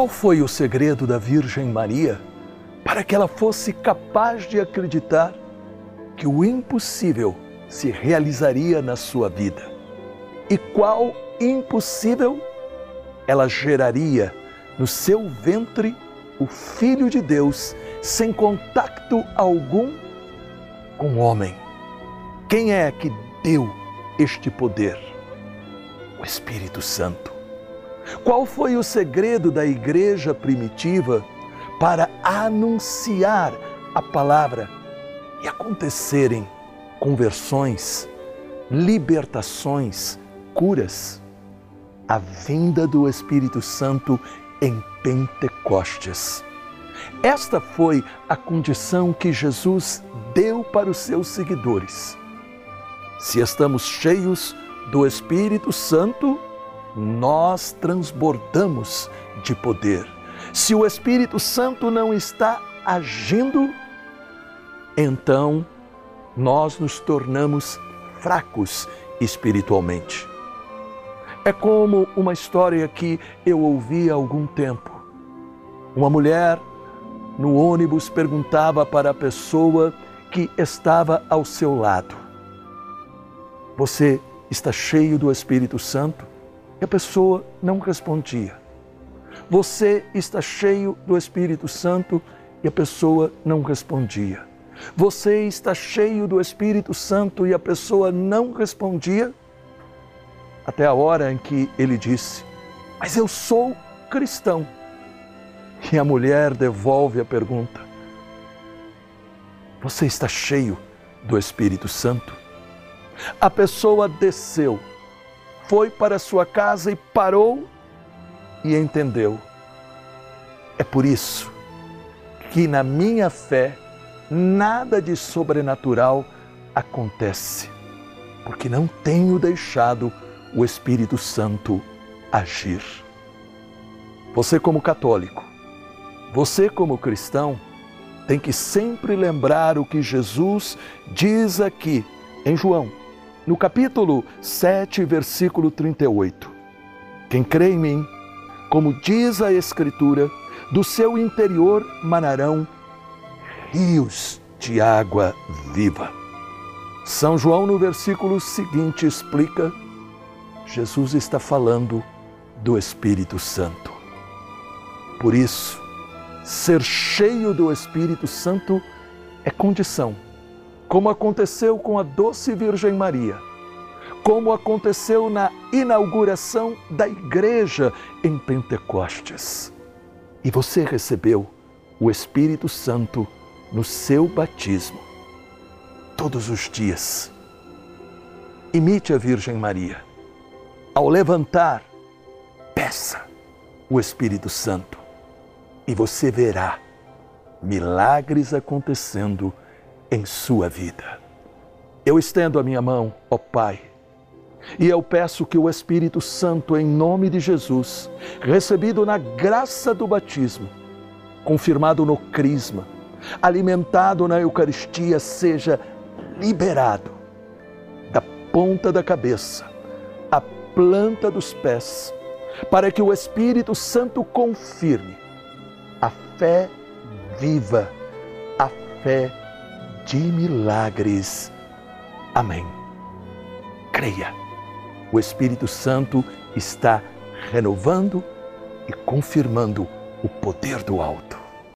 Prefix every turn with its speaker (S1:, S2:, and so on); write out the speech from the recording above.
S1: Qual foi o segredo da Virgem Maria para que ela fosse capaz de acreditar que o impossível se realizaria na sua vida? E qual impossível ela geraria no seu ventre o Filho de Deus sem contato algum com o homem? Quem é que deu este poder? O Espírito Santo. Qual foi o segredo da igreja primitiva para anunciar a palavra e acontecerem conversões, libertações, curas? A vinda do Espírito Santo em Pentecostes. Esta foi a condição que Jesus deu para os seus seguidores. Se estamos cheios do Espírito Santo, nós transbordamos de poder. Se o Espírito Santo não está agindo, então nós nos tornamos fracos espiritualmente. É como uma história que eu ouvi há algum tempo. Uma mulher no ônibus perguntava para a pessoa que estava ao seu lado: Você está cheio do Espírito Santo? E a pessoa não respondia. Você está cheio do Espírito Santo e a pessoa não respondia. Você está cheio do Espírito Santo e a pessoa não respondia. Até a hora em que ele disse: Mas eu sou cristão. E a mulher devolve a pergunta: Você está cheio do Espírito Santo? A pessoa desceu foi para sua casa e parou e entendeu. É por isso que na minha fé nada de sobrenatural acontece, porque não tenho deixado o Espírito Santo agir. Você, como católico, você, como cristão, tem que sempre lembrar o que Jesus diz aqui em João no capítulo 7, versículo 38. Quem crê em mim, como diz a Escritura, do seu interior manarão rios de água viva. São João, no versículo seguinte, explica: Jesus está falando do Espírito Santo. Por isso, ser cheio do Espírito Santo é condição como aconteceu com a doce Virgem Maria, como aconteceu na inauguração da igreja em Pentecostes. E você recebeu o Espírito Santo no seu batismo, todos os dias. Imite a Virgem Maria. Ao levantar, peça o Espírito Santo e você verá milagres acontecendo em sua vida. Eu estendo a minha mão, ó Pai, e eu peço que o Espírito Santo, em nome de Jesus, recebido na graça do batismo, confirmado no Crisma, alimentado na Eucaristia, seja liberado da ponta da cabeça à planta dos pés, para que o Espírito Santo confirme a fé viva, a fé de milagres. Amém. Creia, o Espírito Santo está renovando e confirmando o poder do alto.